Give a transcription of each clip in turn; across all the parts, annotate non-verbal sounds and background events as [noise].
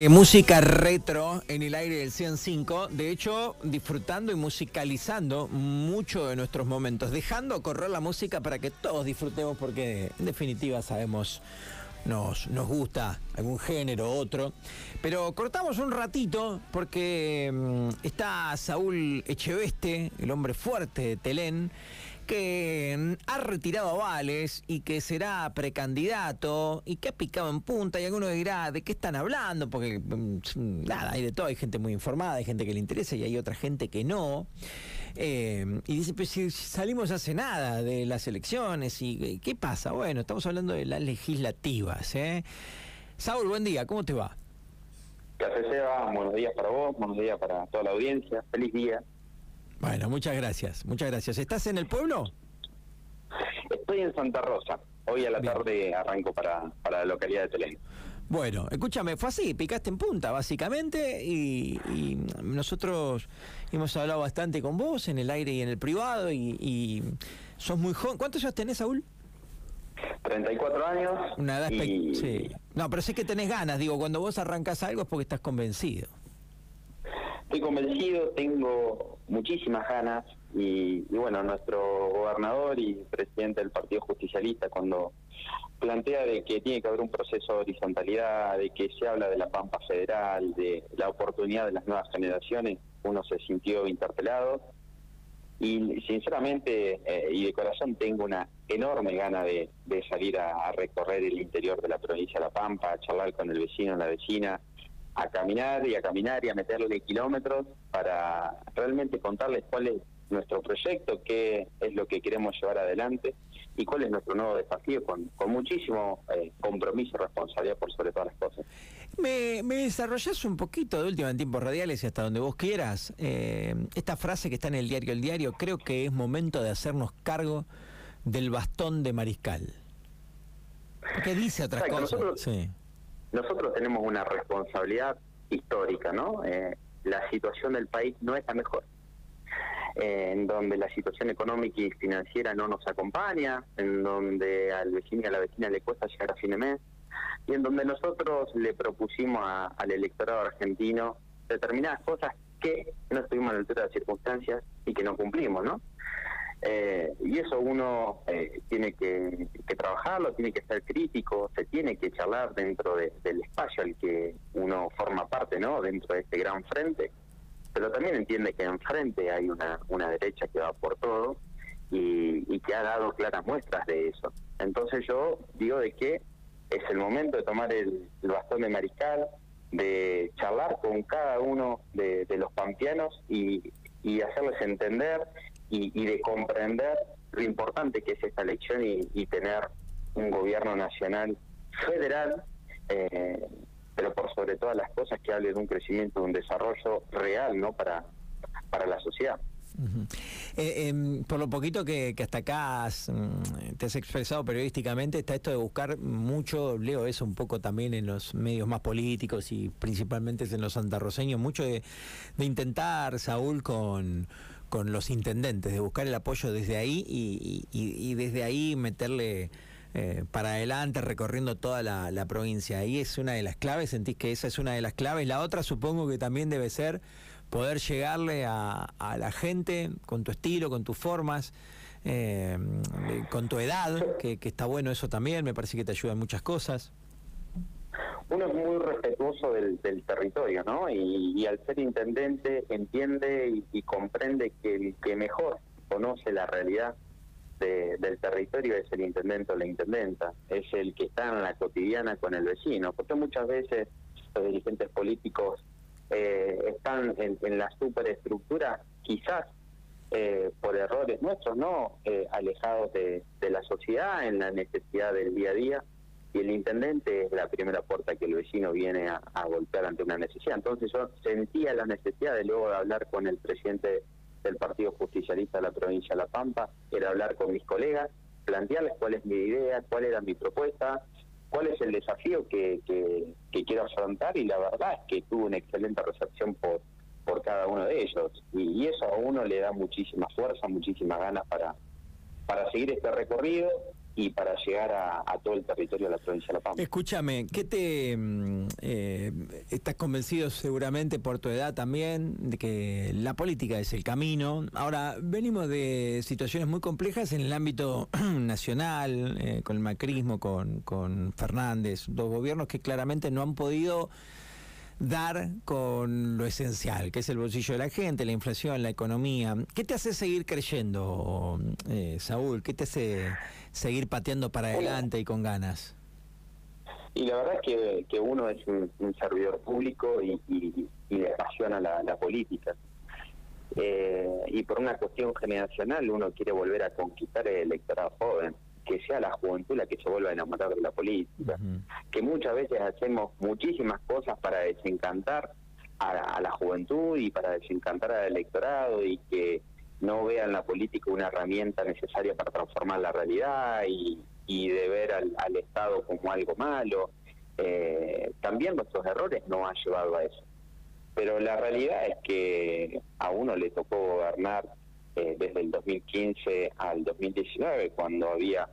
Eh, Música retro en el aire del 105, de hecho disfrutando y musicalizando mucho de nuestros momentos, dejando correr la música para que todos disfrutemos porque en definitiva sabemos nos, nos gusta algún género otro. Pero cortamos un ratito porque mm, está Saúl Echeveste, el hombre fuerte de Telén, que ha retirado avales y que será precandidato y que ha picado en punta y alguno dirá, ¿de qué están hablando? Porque mm, nada, hay de todo, hay gente muy informada, hay gente que le interesa y hay otra gente que no. Eh, y dice, pues si salimos hace nada de las elecciones y eh, ¿qué pasa? Bueno, estamos hablando de las legislativas. ¿eh? Saúl, buen día, ¿cómo te va? ¿Qué haces, Seba? Buenos días para vos, buenos días para toda la audiencia. Feliz día. Bueno, muchas gracias, muchas gracias. ¿Estás en el pueblo? Estoy en Santa Rosa. Hoy a la Bien. tarde arranco para, para la localidad de Telén. Bueno, escúchame, fue así, picaste en punta, básicamente, y, y nosotros hemos hablado bastante con vos en el aire y en el privado, y, y sos muy joven. ¿Cuántos años tenés, Saúl? 34 años. Una edad y sí. No, pero sé que tenés ganas, digo, cuando vos arrancás algo es porque estás convencido. Estoy convencido, tengo muchísimas ganas y, bueno, nuestro gobernador y presidente del Partido Justicialista cuando plantea de que tiene que haber un proceso de horizontalidad, de que se habla de la pampa federal, de la oportunidad de las nuevas generaciones, uno se sintió interpelado y sinceramente eh, y de corazón tengo una enorme gana de, salir a, a recorrer el interior de la provincia de La Pampa, a charlar con el vecino, la vecina, a caminar y a caminar y a meterle kilómetros para realmente contarles cuál es nuestro proyecto, qué es lo que queremos llevar adelante y cuál es nuestro nuevo desafío con, con muchísimo eh, compromiso y responsabilidad por sobre todas las cosas. ¿Me, me desarrollás un poquito de última en tiempos radiales y hasta donde vos quieras? eh, esta frase que está en el diario El Diario, creo que es momento de hacernos cargo del bastón de mariscal. ¿Qué dice otras Exacto, cosas? nosotros- Sí. Nosotros tenemos una responsabilidad histórica, ¿no? Eh, la situación del país no es la mejor. En donde la situación económica y financiera no nos acompaña, en donde al vecino y a la vecina le cuesta llegar a fin de mes, y en donde nosotros le propusimos al electorado argentino determinadas cosas que no estuvimos a la altura de las circunstancias y que no cumplimos, ¿no? Eh, y eso uno eh, tiene que, trabajarlo, tiene que ser crítico, se tiene que charlar dentro de- del espacio al que uno forma parte, ¿no? Dentro de este gran frente. Pero también entiende que enfrente hay una, una derecha que va por todo y, y que ha dado claras muestras de eso. Entonces yo digo de que es el momento de tomar el, bastón de mariscal, de charlar con cada uno de, de los pampeanos y hacerles entender y, y de comprender lo importante que es esta elección y, tener un gobierno nacional federal, eh, pero por sobre todas las cosas que hable de un crecimiento, de un desarrollo real no para, para la sociedad. Em, por lo poquito que, que hasta acá mm, te has expresado periodísticamente, está esto de buscar mucho, leo eso un poco también en los medios más políticos y principalmente en los santarroceños, mucho de, de intentar, Saúl, con, con los intendentes, de buscar el apoyo desde ahí y, y- desde ahí meterle eh, para adelante recorriendo toda la, provincia. Ahí es una de las claves, sentís que esa es una de las claves. La otra supongo que también debe ser poder llegarle a, a la gente con tu estilo, con tus formas, eh, con tu edad, que, que está bueno eso también, me parece que te ayuda en muchas cosas. Uno es muy respetuoso del, del territorio, ¿no? Y, al ser intendente entiende y, comprende que el que mejor conoce la realidad de- del territorio es el intendente o la intendenta, es el que está en la cotidiana con el vecino, porque muchas veces los dirigentes políticos eh, están en, la superestructura, quizás eh, por errores nuestros, ¿no? Eh, alejados de la sociedad, en la necesidad del día a día, y el intendente es la primera puerta que el vecino viene a, a golpear ante una necesidad. Entonces yo sentía la necesidad de luego de hablar con el presidente del Partido Justicialista de la provincia de La Pampa, era hablar con mis colegas, plantearles cuál es mi idea, cuál era mi propuesta, cuál es el desafío que, que, que quiero afrontar y la verdad es que tuvo una excelente recepción por, por cada uno de ellos y, y eso a uno le da muchísima fuerza, muchísimas ganas para, para seguir este recorrido y para llegar a, todo el territorio de la provincia de La Pampa. Escúchame, ¿qué te mm, eh, estás convencido seguramente por tu edad también de que la política es el camino? Ahora, venimos de situaciones muy complejas en el ámbito [clears throat] nacional, eh, con el macrismo, con, con Fernández, dos gobiernos que claramente no han podido dar con lo esencial, que es el bolsillo de la gente, la inflación, la economía. ¿Qué te hace seguir creyendo, eh, Saúl? ¿Qué te hace seguir pateando para adelante y con ganas? Y la verdad es que, uno es un, servidor público y, le apasiona la, política. Eh, y por una cuestión generacional uno quiere volver a conquistar el electorado joven que sea la juventud la que se vuelva a enamorar de la política, que muchas veces hacemos muchísimas cosas para desencantar a, la juventud y para desencantar al electorado y que no vean la política una herramienta necesaria para transformar la realidad y, de ver al, Estado como algo malo. Eh, también nuestros errores no han llevado a eso. Pero la realidad es que a uno le tocó gobernar eh, desde el 2015 al 2019, cuando había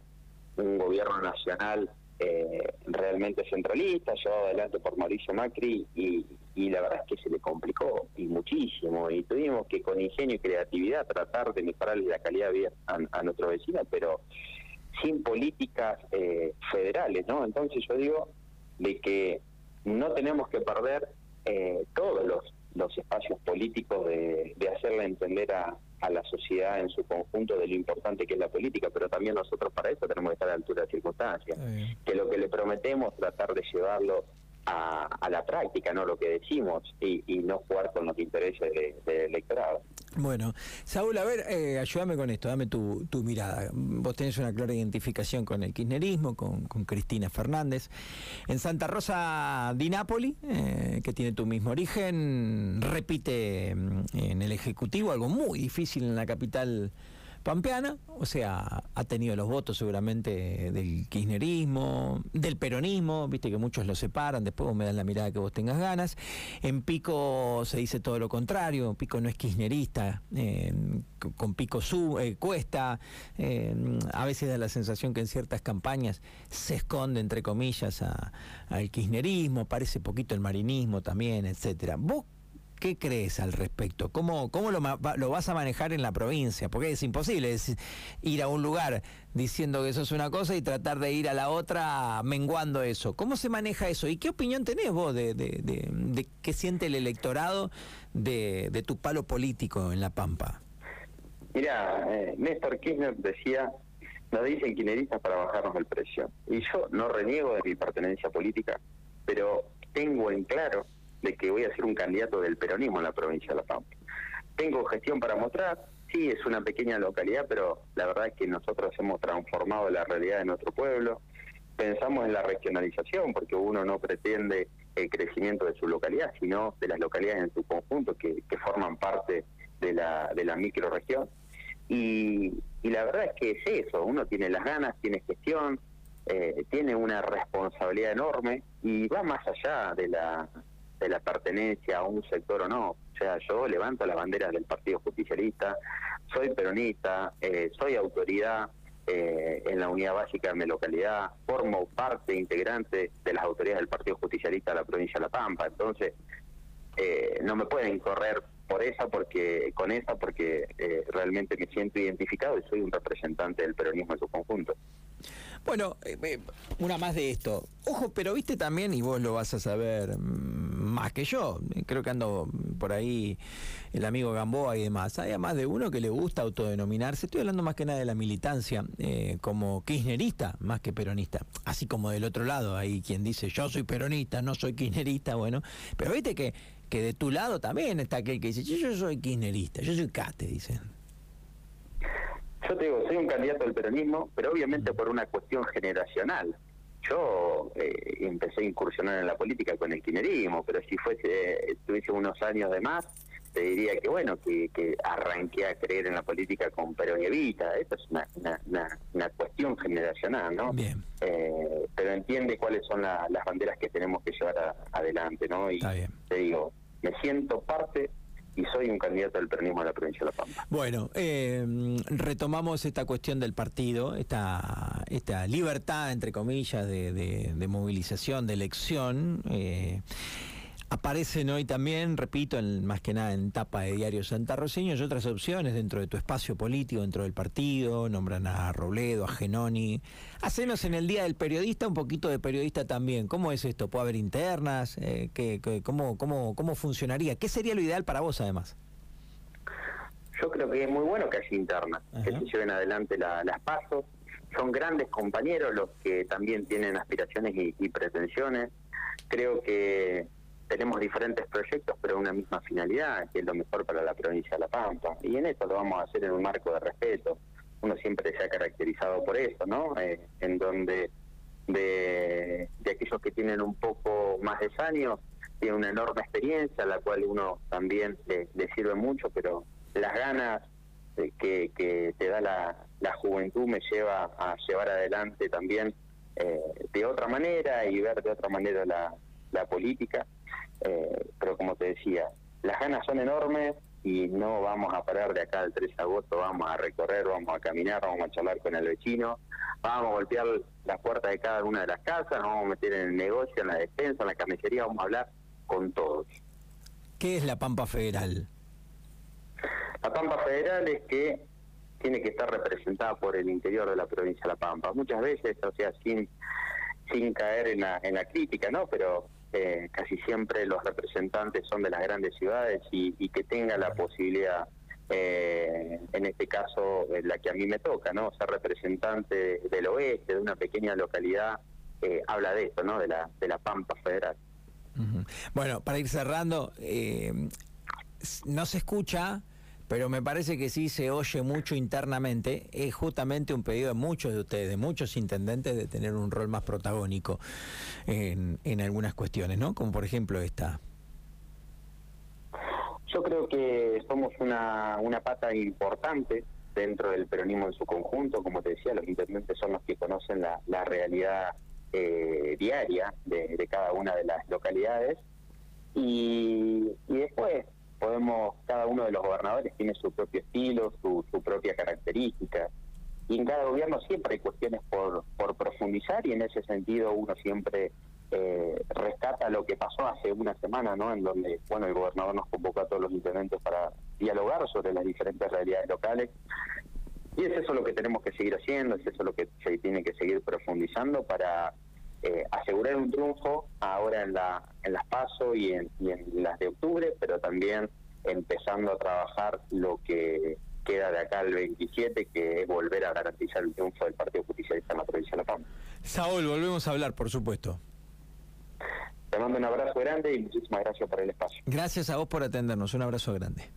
un gobierno nacional eh, realmente centralista, llevado adelante por Mauricio Macri, y, la verdad es que se le complicó y muchísimo, y tuvimos que con ingenio y creatividad tratar de mejorarle la calidad de vida a, nuestro vecino, pero sin políticas eh, federales, ¿no? Entonces yo digo de que no tenemos que perder eh, todos los, los espacios políticos de hacerle entender a, a la sociedad en su conjunto de lo importante que es la política, pero también nosotros para eso tenemos que estar a la altura de circunstancias. Que lo que le prometemos, tratar de llevarlo a, la práctica, no lo que decimos, y, no jugar con los intereses del electorado. Bueno, Saúl, a ver, eh, ayúdame con esto, dame tu, tu, mirada. Vos tenés una clara identificación con el kirchnerismo, con, con Cristina Fernández. En Santa Rosa di Napoli, eh, que tiene tu mismo origen, repite mm, en el Ejecutivo, algo muy difícil en la capital pampeana, o sea, ha tenido los votos seguramente del kirchnerismo, del peronismo, viste que muchos lo separan, después vos me das la mirada que vos tengas ganas. En Pico se dice todo lo contrario, Pico no es kirchnerista, con Pico su, eh, cuesta, a veces da la sensación que en ciertas campañas se esconde, entre comillas, al kirchnerismo, parece poquito el marinismo también, etcétera. ¿Vos ¿Qué crees al respecto? ¿Cómo, cómo lo, lo, vas a manejar en la provincia? Porque es imposible ir a un lugar diciendo que eso es una cosa y tratar de ir a la otra menguando eso. ¿Cómo se maneja eso? ¿Y qué opinión tenés vos de, de, qué siente el electorado de, tu palo político en La Pampa? Mira, eh, Néstor Kirchner decía, nos dicen kirchneristas para bajarnos el precio. Y yo no reniego de mi pertenencia política, pero tengo en claro de que voy a ser un candidato del peronismo en la provincia de La Pampa. Tengo gestión para mostrar, sí, es una pequeña localidad, pero la verdad es que nosotros hemos transformado la realidad de nuestro pueblo. Pensamos en la regionalización, porque uno no pretende el crecimiento de su localidad, sino de las localidades en su conjunto que, forman parte de la, de la microregión. Y, y la verdad es que es eso, uno tiene las ganas, tiene gestión, eh, tiene una responsabilidad enorme y va más allá de la de la pertenencia a un sector o no. O sea, yo levanto las banderas del Partido Justicialista, soy peronista, eh, soy autoridad eh, en la unidad básica de mi localidad, formo parte integrante de las autoridades del Partido Justicialista de la provincia de La Pampa. Entonces, eh, no me pueden correr por esa porque con esa porque realmente me siento identificado y soy un representante del peronismo en su conjunto. Bueno, eh, eh, una más de esto. Ojo, pero viste también, y vos lo vas a saber mm, más que yo, creo que ando por ahí el amigo Gamboa y demás. Hay más de uno que le gusta autodenominarse, estoy hablando más que nada de la militancia, eh, como kirchnerista más que peronista. Así como del otro lado, hay quien dice yo soy peronista, no soy kirchnerista, bueno. Pero viste que, que de tu lado también está aquel que dice yo, yo soy kirchnerista, yo soy cate, dicen. Yo te digo, soy un candidato del peronismo, pero obviamente por una cuestión generacional. Yo eh, empecé a incursionar en la política con el kirchnerismo, pero si fuese, tuviese unos años de más, te diría que bueno, que, arranqué a creer en la política con Perón y Evita. Esto es una, una, cuestión generacional, ¿no? Bien. Eh, pero entiende cuáles son las banderas que tenemos que llevar adelante, ¿no? Y te digo, me siento parte y soy un candidato del peronismo de la provincia de La Pampa. Bueno, eh, retomamos esta cuestión del partido, esta, esta libertad, entre comillas, de, de, movilización, de elección. Eh, Aparecen hoy también, repito, más que nada en tapa de Diario Santa Roseño, y otras opciones dentro de tu espacio político, dentro del partido, nombran a Robledo, a Genoni. Hacenos en el Día del Periodista un poquito de periodista también. ¿Cómo es esto? ¿Puede haber internas? Eh, ¿qué, cómo, cómo, ¿Cómo funcionaría? ¿Qué sería lo ideal para vos además? Yo creo que es muy bueno que haya internas, que se lleven adelante las pasos. Son grandes compañeros los que también tienen aspiraciones y pretensiones. Creo que tenemos diferentes proyectos, pero una misma finalidad, que es lo mejor para la provincia de La Pampa. Y en esto lo vamos a hacer en un marco de respeto. Uno siempre se ha caracterizado por eso, ¿no? Eh, en donde de, aquellos que tienen un poco más de años, tiene una enorme experiencia, la cual uno también le, sirve mucho, pero las ganas que, que te da la, juventud me lleva a llevar adelante también eh, de otra manera y ver de otra manera la, la política. Eh, pero como te decía, las ganas son enormes y no vamos a parar de acá al 3 de agosto, vamos a recorrer, vamos a caminar, vamos a charlar con el vecino, vamos a golpear las puertas de cada una de las casas, nos vamos a meter en el negocio, en la despensa, en la carnicería, vamos a hablar con todos. ¿Qué es la Pampa Federal? La Pampa Federal es que tiene que estar representada por el interior de la provincia de La Pampa. Muchas veces, o sea, sin sin caer en la, en la crítica, ¿no? Pero eh, casi siempre los representantes son de las grandes ciudades y, que tenga la posibilidad, eh, en este caso eh, la que a mí me toca, ¿no? Ser representante del oeste, de una pequeña localidad, habla de esto, ¿no? De la, de la Pampa Federal. Bueno, para ir cerrando, no se escucha pero me parece que sí se oye mucho internamente, es justamente un pedido de muchos de ustedes, de muchos intendentes, de tener un rol más protagónico en, en algunas cuestiones, ¿no? Como por ejemplo esta. Yo creo que somos una, una pata importante dentro del peronismo en su conjunto, como te decía, los intendentes son los que conocen la, la realidad eh, diaria de, cada una de las localidades. Y después podemos, cada uno de los gobernadores tiene su propio estilo, su, su propia característica, y en cada gobierno siempre hay cuestiones por, por profundizar y en ese sentido uno siempre eh, rescata lo que pasó hace una semana, ¿no? En donde, bueno, el gobernador nos convocó a todos los intendentes para dialogar sobre las diferentes realidades locales. Y es eso lo que tenemos que seguir haciendo, es eso lo que se tiene que seguir profundizando para eh, asegurar un triunfo ahora en, la, en las PASO y en, y en las de octubre, pero también empezando a trabajar lo que queda de acá al 27, que es volver a garantizar el triunfo del Partido Justicialista en la provincia de La Pampa. Saúl, volvemos a hablar, por supuesto. Te mando un abrazo grande y muchísimas gracias por el espacio. Gracias a vos por atendernos, un abrazo grande.